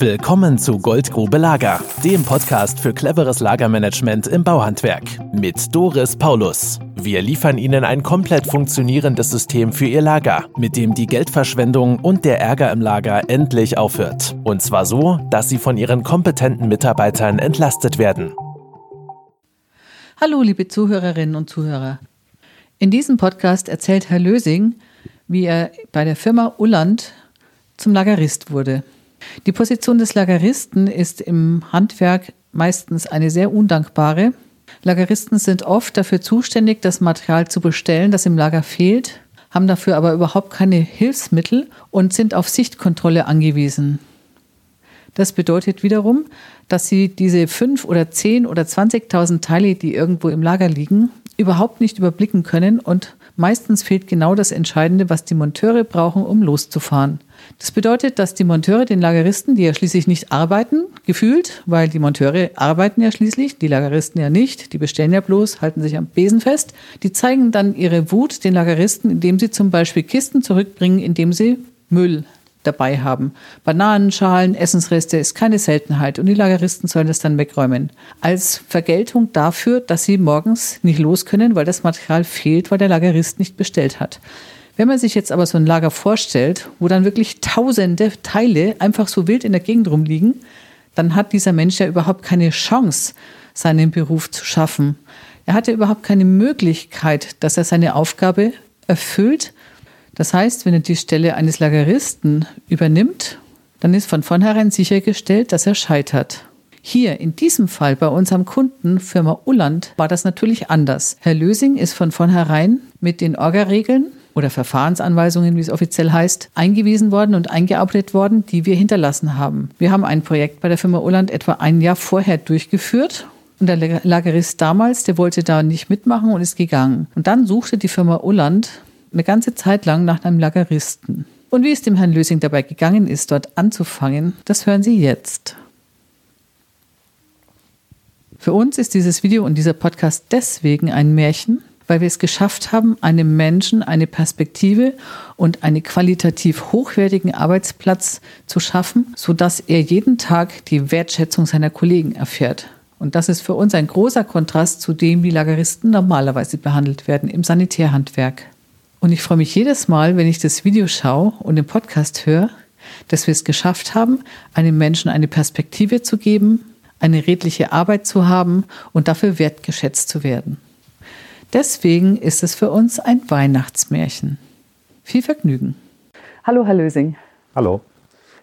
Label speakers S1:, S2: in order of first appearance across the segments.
S1: Willkommen zu Goldgrube Lager, dem Podcast für cleveres Lagermanagement im Bauhandwerk mit Doris Paulus. Wir liefern Ihnen ein komplett funktionierendes System für Ihr Lager, mit dem die Geldverschwendung und der Ärger im Lager endlich aufhört. Und zwar so, dass Sie von Ihren kompetenten Mitarbeitern entlastet werden.
S2: Hallo, liebe Zuhörerinnen und Zuhörer. In diesem Podcast erzählt Herr Lösing, wie er bei der Firma Ulland zum Lagerist wurde. Die Position des Lageristen ist im Handwerk meistens eine sehr undankbare. Lageristen sind oft dafür zuständig, das Material zu bestellen, das im Lager fehlt, haben dafür aber überhaupt keine Hilfsmittel und sind auf Sichtkontrolle angewiesen. Das bedeutet wiederum, dass sie diese fünf oder zehn oder 20.000 Teile, die irgendwo im Lager liegen, überhaupt nicht überblicken können und meistens fehlt genau das Entscheidende, was die Monteure brauchen, um loszufahren. Das bedeutet, dass die Monteure den Lageristen, die ja schließlich nicht arbeiten, gefühlt, weil die Monteure arbeiten ja schließlich, die Lageristen ja nicht, die bestellen ja bloß, halten sich am Besen fest, die zeigen dann ihre Wut den Lageristen, indem sie zum Beispiel Kisten zurückbringen, indem sie Müll dabei haben. Bananenschalen, Essensreste ist keine Seltenheit und die Lageristen sollen das dann wegräumen. Als Vergeltung dafür, dass sie morgens nicht los können, weil das Material fehlt, weil der Lagerist nicht bestellt hat. Wenn man sich jetzt aber so ein Lager vorstellt, wo dann wirklich tausende Teile einfach so wild in der Gegend rumliegen, dann hat dieser Mensch ja überhaupt keine Chance, seinen Beruf zu schaffen. Er hat ja überhaupt keine Möglichkeit, dass er seine Aufgabe erfüllt. Das heißt, wenn er die Stelle eines Lageristen übernimmt, dann ist von vornherein sichergestellt, dass er scheitert. Hier in diesem Fall bei unserem Kunden Firma Ulland war das natürlich anders. Herr Lösing ist von vornherein mit den Orga-Regeln oder Verfahrensanweisungen, wie es offiziell heißt, eingewiesen worden und eingearbeitet worden, die wir hinterlassen haben. Wir haben ein Projekt bei der Firma Ulland etwa ein Jahr vorher durchgeführt und der Lagerist damals, der wollte da nicht mitmachen und ist gegangen. Und dann suchte die Firma Ulland eine ganze Zeit lang nach einem Lageristen. Und wie es dem Herrn Lösing dabei gegangen ist, dort anzufangen, das hören Sie jetzt. Für uns ist dieses Video und dieser Podcast deswegen ein Märchen, weil wir es geschafft haben, einem Menschen eine Perspektive und einen qualitativ hochwertigen Arbeitsplatz zu schaffen, sodass er jeden Tag die Wertschätzung seiner Kollegen erfährt. Und das ist für uns ein großer Kontrast zu dem, wie Lageristen normalerweise behandelt werden im Sanitärhandwerk. Und ich freue mich jedes Mal, wenn ich das Video schaue und den Podcast höre, dass wir es geschafft haben, einem Menschen eine Perspektive zu geben, eine redliche Arbeit zu haben und dafür wertgeschätzt zu werden. Deswegen ist es für uns ein Weihnachtsmärchen. Viel Vergnügen.
S3: Hallo, Herr Lösing.
S4: Hallo.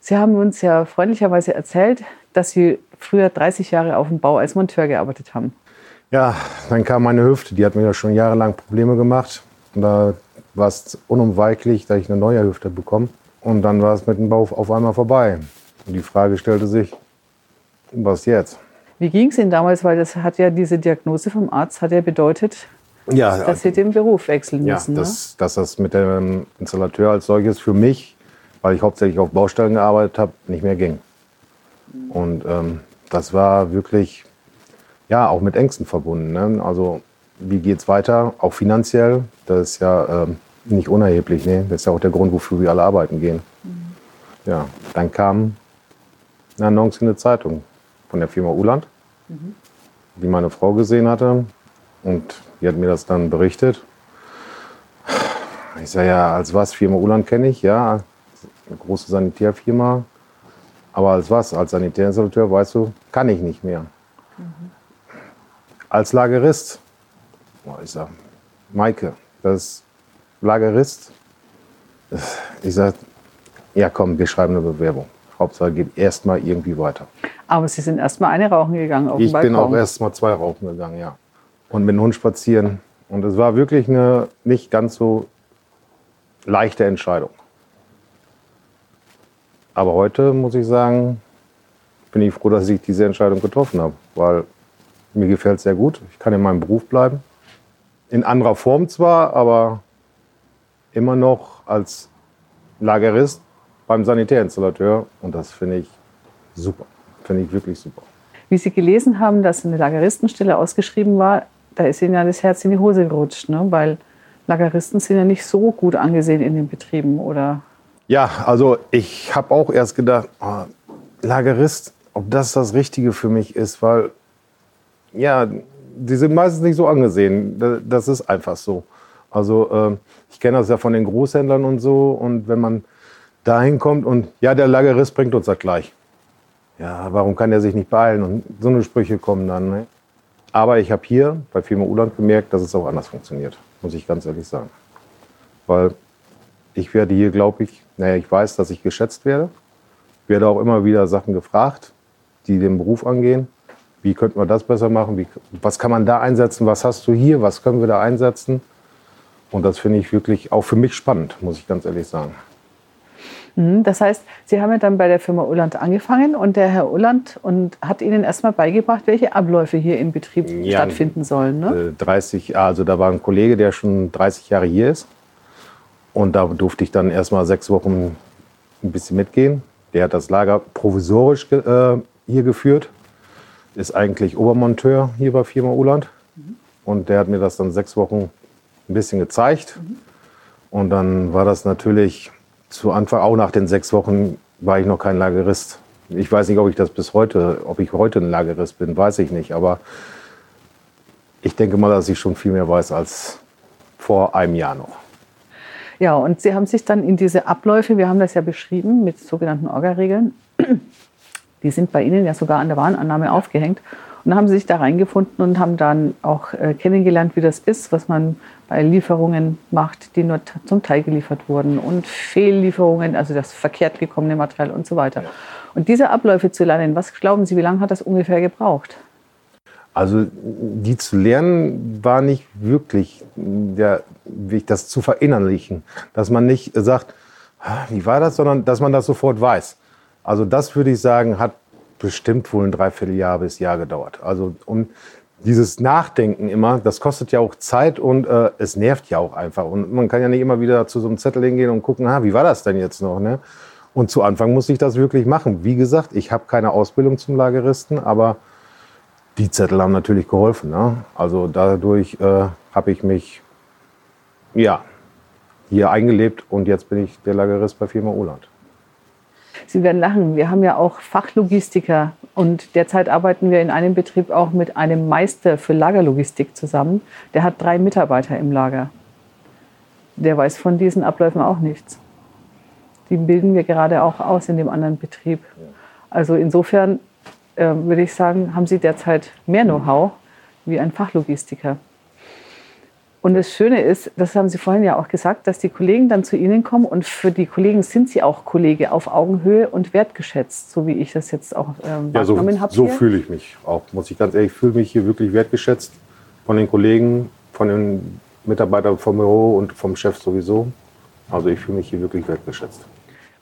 S3: Sie haben uns ja freundlicherweise erzählt, dass Sie früher 30 Jahre auf dem Bau als Monteur gearbeitet haben.
S4: Ja, dann kam meine Hüfte, die hat mir ja schon jahrelang Probleme gemacht. Und da war es unumweichlich, dass ich eine neue Hüfte bekomme. Und dann war es mit dem Bau auf einmal vorbei. Und die Frage stellte sich, was jetzt?
S3: Wie ging es Ihnen damals? Weil das hat ja diese Diagnose vom Arzt hat ja bedeutet, ja, dass sie den Beruf wechseln müssen.
S4: Ja, dass, ne? dass das mit dem Installateur als solches für mich, weil ich hauptsächlich auf Baustellen gearbeitet habe, nicht mehr ging. Und ähm, das war wirklich, ja, auch mit Ängsten verbunden. Ne? Also wie geht es weiter, auch finanziell, das ist ja ähm, nicht unerheblich. Ne? Das ist ja auch der Grund, wofür wir alle arbeiten gehen. Mhm. Ja, dann kam eine Annonce in der Zeitung von der Firma Uland, mhm. die meine Frau gesehen hatte. Und die hat mir das dann berichtet. Ich sage ja, als was? Firma Uland kenne ich, ja. Eine große Sanitärfirma. Aber als was? Als Sanitärinstallateur, weißt du, kann ich nicht mehr. Mhm. Als Lagerist, ich sage, Maike, das ist Lagerist. Ich sage, ja komm, wir schreiben eine Bewerbung. Hauptsache geht erstmal irgendwie weiter.
S3: Aber Sie sind erstmal eine rauchen gegangen
S4: auf Ich bin auch erstmal zwei rauchen gegangen, ja und mit dem Hund spazieren. Und es war wirklich eine nicht ganz so leichte Entscheidung. Aber heute muss ich sagen, bin ich froh, dass ich diese Entscheidung getroffen habe, weil mir gefällt es sehr gut. Ich kann in meinem Beruf bleiben. In anderer Form zwar, aber immer noch als Lagerist beim Sanitärinstallateur. Und das finde ich super. Finde ich wirklich super.
S3: Wie Sie gelesen haben, dass eine Lageristenstelle ausgeschrieben war, da ist ihnen ja das Herz in die Hose gerutscht, ne? weil Lageristen sind ja nicht so gut angesehen in den Betrieben, oder?
S4: Ja, also ich habe auch erst gedacht, oh, Lagerist, ob das das Richtige für mich ist, weil ja, die sind meistens nicht so angesehen. Das ist einfach so. Also äh, ich kenne das ja von den Großhändlern und so. Und wenn man dahin kommt und ja, der Lagerist bringt uns das gleich. Ja, warum kann der sich nicht beeilen? Und so eine Sprüche kommen dann. Ne? Aber ich habe hier bei Firma Uland gemerkt, dass es auch anders funktioniert, muss ich ganz ehrlich sagen. Weil ich werde hier, glaube ich, naja, ich weiß, dass ich geschätzt werde. Ich werde auch immer wieder Sachen gefragt, die den Beruf angehen. Wie könnten wir das besser machen? Wie, was kann man da einsetzen? Was hast du hier? Was können wir da einsetzen? Und das finde ich wirklich auch für mich spannend, muss ich ganz ehrlich sagen.
S2: Mhm, das heißt, Sie haben ja dann bei der Firma Ulland angefangen und der Herr Ulland und hat Ihnen erstmal beigebracht, welche Abläufe hier im Betrieb ja, stattfinden sollen.
S4: Ne? 30, also da war ein Kollege, der schon 30 Jahre hier ist. Und da durfte ich dann erstmal sechs Wochen ein bisschen mitgehen. Der hat das Lager provisorisch äh, hier geführt. Ist eigentlich Obermonteur hier bei Firma Uland. Mhm. Und der hat mir das dann sechs Wochen ein bisschen gezeigt. Und dann war das natürlich zu Anfang, auch nach den sechs Wochen, war ich noch kein Lagerist. Ich weiß nicht, ob ich das bis heute, ob ich heute ein Lagerist bin, weiß ich nicht. Aber ich denke mal, dass ich schon viel mehr weiß als vor einem Jahr noch.
S2: Ja, und Sie haben sich dann in diese Abläufe, wir haben das ja beschrieben mit sogenannten Orga-Regeln, die sind bei Ihnen ja sogar an der Warenannahme aufgehängt. Und haben Sie sich da reingefunden und haben dann auch äh, kennengelernt, wie das ist, was man bei Lieferungen macht, die nur zum Teil geliefert wurden und Fehllieferungen, also das verkehrt gekommene Material und so weiter. Und diese Abläufe zu lernen, was glauben Sie, wie lange hat das ungefähr gebraucht?
S4: Also die zu lernen war nicht wirklich der Weg, das zu verinnerlichen. Dass man nicht sagt, ah, wie war das, sondern dass man das sofort weiß. Also das würde ich sagen, hat bestimmt wohl ein Dreivierteljahr bis Jahr gedauert. Also um dieses Nachdenken immer, das kostet ja auch Zeit und äh, es nervt ja auch einfach. Und man kann ja nicht immer wieder zu so einem Zettel hingehen und gucken, ah, wie war das denn jetzt noch? Ne? Und zu Anfang musste ich das wirklich machen. Wie gesagt, ich habe keine Ausbildung zum Lageristen, aber die Zettel haben natürlich geholfen. Ne? Also dadurch äh, habe ich mich ja, hier eingelebt und jetzt bin ich der Lagerist bei Firma Oland.
S2: Sie werden lachen, wir haben ja auch Fachlogistiker und derzeit arbeiten wir in einem Betrieb auch mit einem Meister für Lagerlogistik zusammen. Der hat drei Mitarbeiter im Lager. Der weiß von diesen Abläufen auch nichts. Die bilden wir gerade auch aus in dem anderen Betrieb. Also insofern äh, würde ich sagen, haben Sie derzeit mehr Know-how wie ein Fachlogistiker. Und das Schöne ist, das haben Sie vorhin ja auch gesagt, dass die Kollegen dann zu Ihnen kommen und für die Kollegen sind Sie auch Kollege auf Augenhöhe und wertgeschätzt, so wie ich das jetzt auch ähm,
S4: ja, so, habe. So fühle ich mich auch, muss ich ganz ehrlich, ich fühle mich hier wirklich wertgeschätzt von den Kollegen, von den Mitarbeitern vom Büro und vom Chef sowieso. Also ich fühle mich hier wirklich wertgeschätzt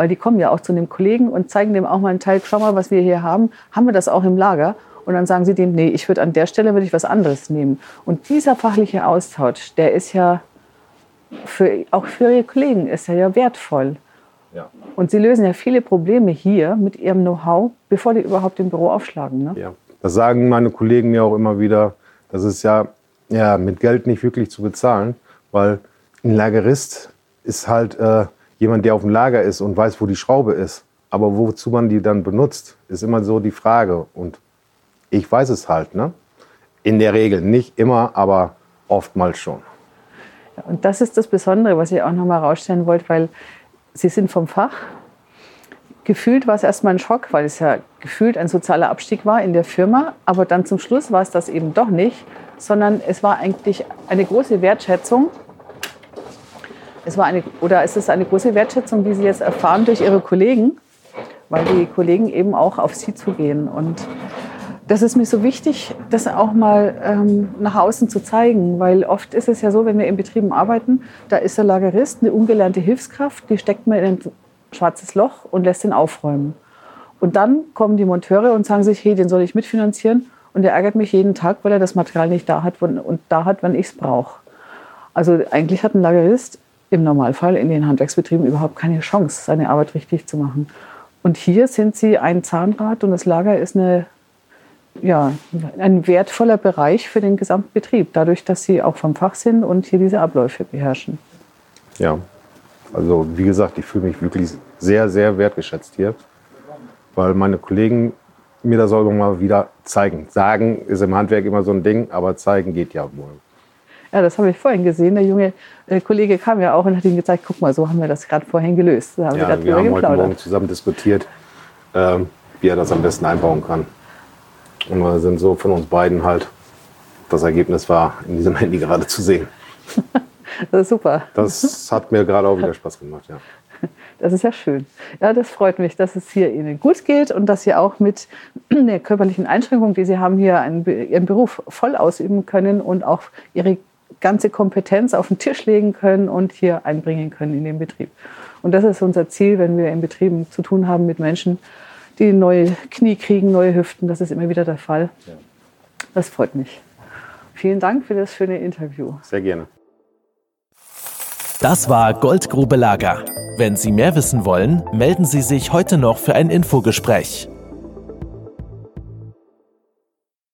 S2: weil die kommen ja auch zu einem Kollegen und zeigen dem auch mal einen Teil, schau mal, was wir hier haben, haben wir das auch im Lager? Und dann sagen sie dem, nee, ich würde an der Stelle würde ich was anderes nehmen. Und dieser fachliche Austausch, der ist ja für, auch für ihre Kollegen ist er ja wertvoll. Ja. Und sie lösen ja viele Probleme hier mit ihrem Know-how, bevor die überhaupt im Büro aufschlagen. Ne?
S4: Ja. Das sagen meine Kollegen mir auch immer wieder. Das ist ja, ja mit Geld nicht wirklich zu bezahlen, weil ein Lagerist ist halt äh, jemand, der auf dem Lager ist und weiß, wo die Schraube ist. Aber wozu man die dann benutzt, ist immer so die Frage. Und ich weiß es halt, ne? In der Regel, nicht immer, aber oftmals schon.
S2: Und das ist das Besondere, was ich auch noch mal herausstellen wollte, weil Sie sind vom Fach. Gefühlt war es erstmal ein Schock, weil es ja gefühlt ein sozialer Abstieg war in der Firma. Aber dann zum Schluss war es das eben doch nicht, sondern es war eigentlich eine große Wertschätzung es war eine, oder es ist eine große Wertschätzung, die Sie jetzt erfahren durch Ihre Kollegen, weil die Kollegen eben auch auf Sie zugehen. Und das ist mir so wichtig, das auch mal ähm, nach außen zu zeigen, weil oft ist es ja so, wenn wir in Betrieben arbeiten, da ist der Lagerist eine ungelernte Hilfskraft, die steckt man in ein schwarzes Loch und lässt ihn aufräumen. Und dann kommen die Monteure und sagen sich, hey, den soll ich mitfinanzieren. Und der ärgert mich jeden Tag, weil er das Material nicht da hat und da hat, wenn ich es brauche. Also eigentlich hat ein Lagerist im Normalfall in den Handwerksbetrieben überhaupt keine Chance, seine Arbeit richtig zu machen. Und hier sind sie ein Zahnrad und das Lager ist eine, ja, ein wertvoller Bereich für den Gesamtbetrieb, dadurch, dass sie auch vom Fach sind und hier diese Abläufe beherrschen.
S4: Ja, also wie gesagt, ich fühle mich wirklich sehr, sehr wertgeschätzt hier. weil meine Kollegen mir das auch mal wieder zeigen. Sagen ist im Handwerk immer so ein Ding, aber zeigen geht ja wohl.
S2: Ja, das habe ich vorhin gesehen. Der junge äh, Kollege kam ja auch und hat ihm gezeigt, guck mal, so haben wir das gerade vorhin gelöst. Da haben
S4: ja, wir, wir haben geplaudert. heute Morgen zusammen diskutiert, ähm, wie er das am besten einbauen kann. Und wir sind so von uns beiden halt, das Ergebnis war in diesem Handy gerade zu sehen.
S2: das ist super.
S4: Das hat mir gerade auch wieder Spaß gemacht, ja.
S2: Das ist ja schön. Ja, das freut mich, dass es hier Ihnen gut geht und dass Sie auch mit der körperlichen Einschränkung, die Sie haben, hier einen, Ihren Beruf voll ausüben können und auch Ihre ganze Kompetenz auf den Tisch legen können und hier einbringen können in den Betrieb. Und das ist unser Ziel, wenn wir in Betrieben zu tun haben mit Menschen, die neue Knie kriegen, neue Hüften. Das ist immer wieder der Fall. Das freut mich. Vielen Dank für das schöne Interview.
S4: Sehr gerne.
S1: Das war Goldgrube Lager. Wenn Sie mehr wissen wollen, melden Sie sich heute noch für ein Infogespräch.